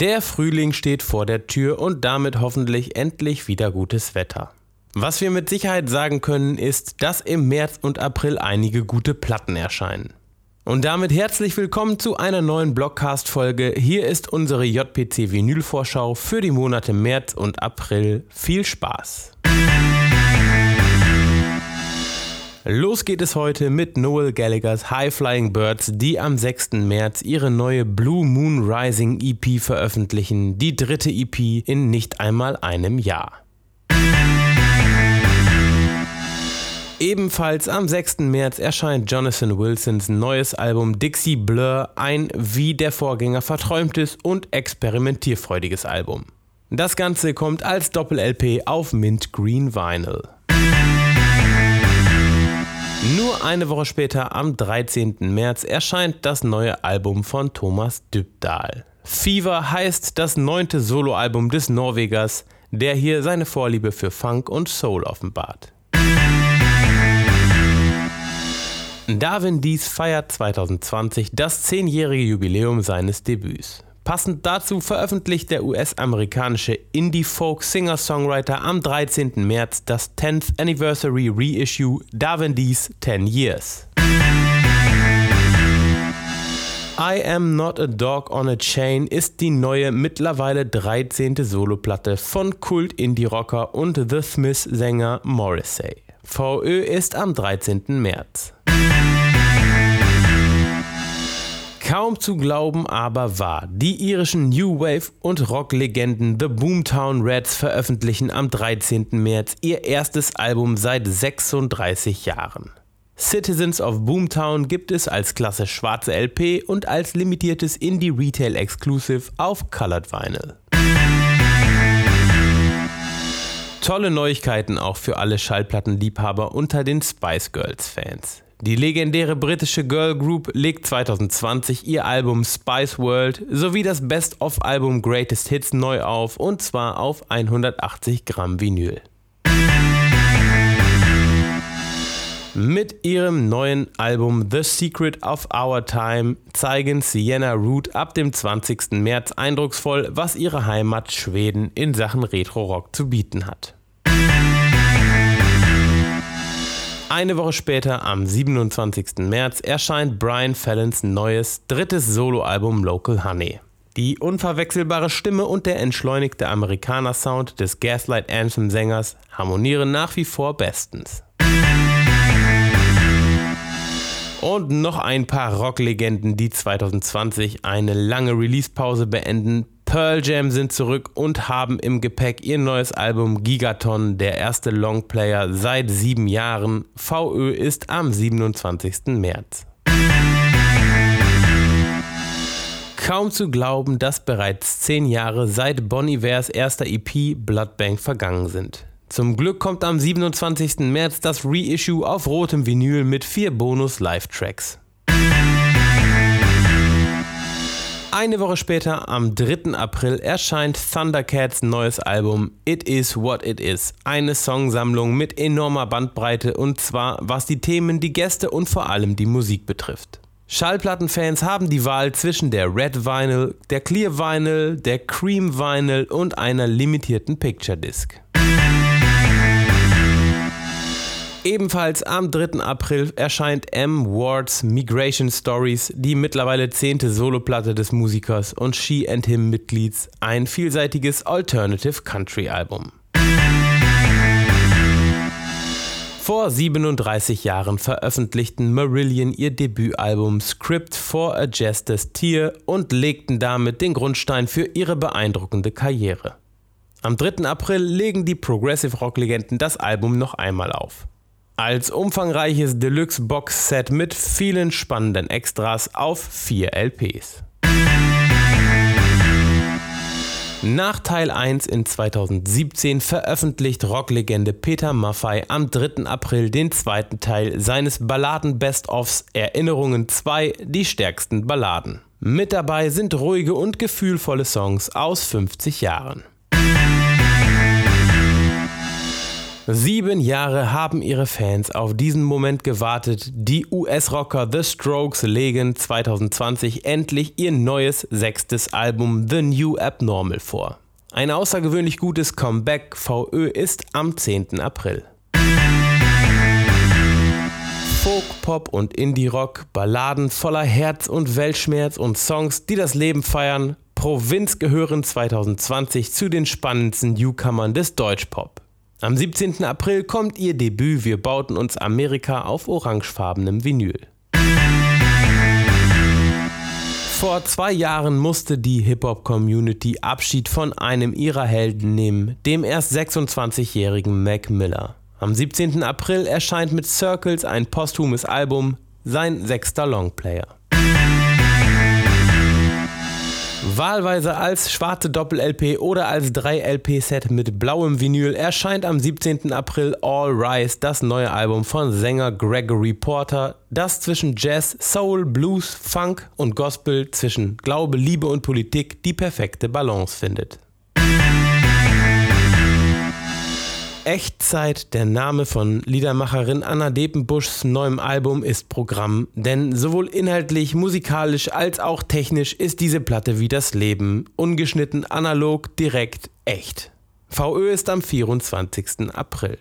Der Frühling steht vor der Tür und damit hoffentlich endlich wieder gutes Wetter. Was wir mit Sicherheit sagen können, ist, dass im März und April einige gute Platten erscheinen. Und damit herzlich willkommen zu einer neuen Blogcast-Folge. Hier ist unsere JPC Vinyl-Vorschau für die Monate März und April. Viel Spaß! Los geht es heute mit Noel Gallaghers High Flying Birds, die am 6. März ihre neue Blue Moon Rising EP veröffentlichen, die dritte EP in nicht einmal einem Jahr. Ebenfalls am 6. März erscheint Jonathan Wilsons neues Album Dixie Blur, ein wie der Vorgänger verträumtes und experimentierfreudiges Album. Das Ganze kommt als Doppel-LP auf Mint Green Vinyl. Nur eine Woche später, am 13. März, erscheint das neue Album von Thomas Dybdahl. Fever heißt das neunte Soloalbum des Norwegers, der hier seine Vorliebe für Funk und Soul offenbart. Darwin Dies feiert 2020 das zehnjährige Jubiläum seines Debüts. Passend dazu veröffentlicht der US-amerikanische Indie-Folk-Singer-Songwriter am 13. März das 10th Anniversary Reissue Darwin Dies 10 Years. I Am Not a Dog on a Chain ist die neue, mittlerweile 13. Soloplatte von Kult-Indie-Rocker und The Smiths-Sänger Morrissey. VÖ ist am 13. März. Kaum zu glauben, aber wahr. Die irischen New Wave und Rock-Legenden The Boomtown Rats veröffentlichen am 13. März ihr erstes Album seit 36 Jahren. Citizens of Boomtown gibt es als klasse schwarze LP und als limitiertes Indie Retail Exclusive auf Colored Vinyl. Tolle Neuigkeiten auch für alle Schallplattenliebhaber unter den Spice Girls Fans. Die legendäre britische Girl Group legt 2020 ihr Album Spice World sowie das Best-of-Album Greatest Hits neu auf und zwar auf 180 Gramm Vinyl. Mit ihrem neuen Album The Secret of Our Time zeigen Sienna Root ab dem 20. März eindrucksvoll, was ihre Heimat Schweden in Sachen Retro-Rock zu bieten hat. Eine Woche später, am 27. März, erscheint Brian Fallons neues drittes Soloalbum Local Honey. Die unverwechselbare Stimme und der entschleunigte Amerikaner-Sound des Gaslight Anthem-Sängers harmonieren nach wie vor bestens. Und noch ein paar Rocklegenden, die 2020 eine lange Release-Pause beenden. Pearl Jam sind zurück und haben im Gepäck ihr neues Album Gigaton, der erste Longplayer seit sieben Jahren. VÖ ist am 27. März. Kaum zu glauben, dass bereits zehn Jahre seit Bon Ivers erster EP Bloodbank vergangen sind. Zum Glück kommt am 27. März das Reissue auf rotem Vinyl mit vier Bonus-Live-Tracks. Eine Woche später, am 3. April, erscheint Thundercats neues Album It Is What It Is. Eine Songsammlung mit enormer Bandbreite und zwar was die Themen, die Gäste und vor allem die Musik betrifft. Schallplattenfans haben die Wahl zwischen der Red Vinyl, der Clear Vinyl, der Cream Vinyl und einer limitierten Picture Disc. Ebenfalls am 3. April erscheint M. Wards Migration Stories, die mittlerweile zehnte Soloplatte des Musikers und She and Him Mitglieds, ein vielseitiges Alternative Country Album. Vor 37 Jahren veröffentlichten Marillion ihr Debütalbum Script for a Jester's Tear und legten damit den Grundstein für ihre beeindruckende Karriere. Am 3. April legen die Progressive Rock Legenden das Album noch einmal auf als umfangreiches Deluxe-Box-Set mit vielen spannenden Extras auf vier LPs. Nach Teil 1 in 2017 veröffentlicht Rocklegende Peter Maffay am 3. April den zweiten Teil seines Balladen-Best-ofs Erinnerungen 2, die stärksten Balladen. Mit dabei sind ruhige und gefühlvolle Songs aus 50 Jahren. Sieben Jahre haben ihre Fans auf diesen Moment gewartet. Die US-Rocker The Strokes legen 2020 endlich ihr neues sechstes Album The New Abnormal vor. Ein außergewöhnlich gutes Comeback VÖ ist am 10. April. Folk, Pop und Indie-Rock, Balladen voller Herz und Weltschmerz und Songs, die das Leben feiern. Provinz gehören 2020 zu den spannendsten Newcomern des Deutschpop. Am 17. April kommt ihr Debüt Wir bauten uns Amerika auf orangefarbenem Vinyl. Vor zwei Jahren musste die Hip-Hop-Community Abschied von einem ihrer Helden nehmen, dem erst 26-jährigen Mac Miller. Am 17. April erscheint mit Circles ein posthumes Album, sein sechster Longplayer. Wahlweise als schwarze Doppel-LP oder als 3-LP-Set mit blauem Vinyl erscheint am 17. April All Rise, das neue Album von Sänger Gregory Porter, das zwischen Jazz, Soul, Blues, Funk und Gospel, zwischen Glaube, Liebe und Politik die perfekte Balance findet. Echtzeit, der Name von Liedermacherin Anna Depenbuschs neuem Album, ist Programm, denn sowohl inhaltlich, musikalisch als auch technisch ist diese Platte wie das Leben, ungeschnitten, analog, direkt, echt. VÖ ist am 24. April.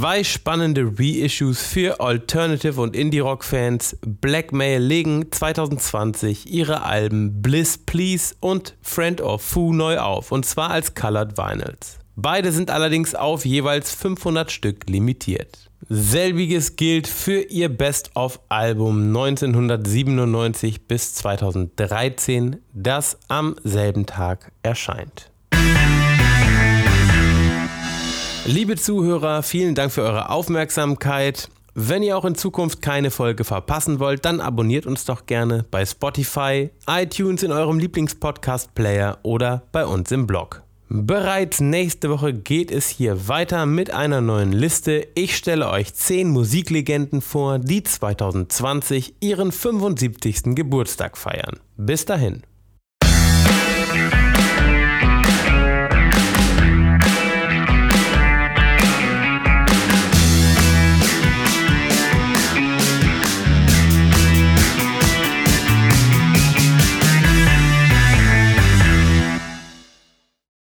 Zwei spannende Reissues für Alternative und Indie-Rock-Fans. Blackmail legen 2020 ihre Alben Bliss Please und Friend of Foo neu auf, und zwar als Colored Vinyls. Beide sind allerdings auf jeweils 500 Stück limitiert. Selbiges gilt für ihr Best-of-Album 1997 bis 2013, das am selben Tag erscheint. Liebe Zuhörer, vielen Dank für eure Aufmerksamkeit. Wenn ihr auch in Zukunft keine Folge verpassen wollt, dann abonniert uns doch gerne bei Spotify, iTunes in eurem Lieblingspodcast-Player oder bei uns im Blog. Bereits nächste Woche geht es hier weiter mit einer neuen Liste. Ich stelle euch 10 Musiklegenden vor, die 2020 ihren 75. Geburtstag feiern. Bis dahin.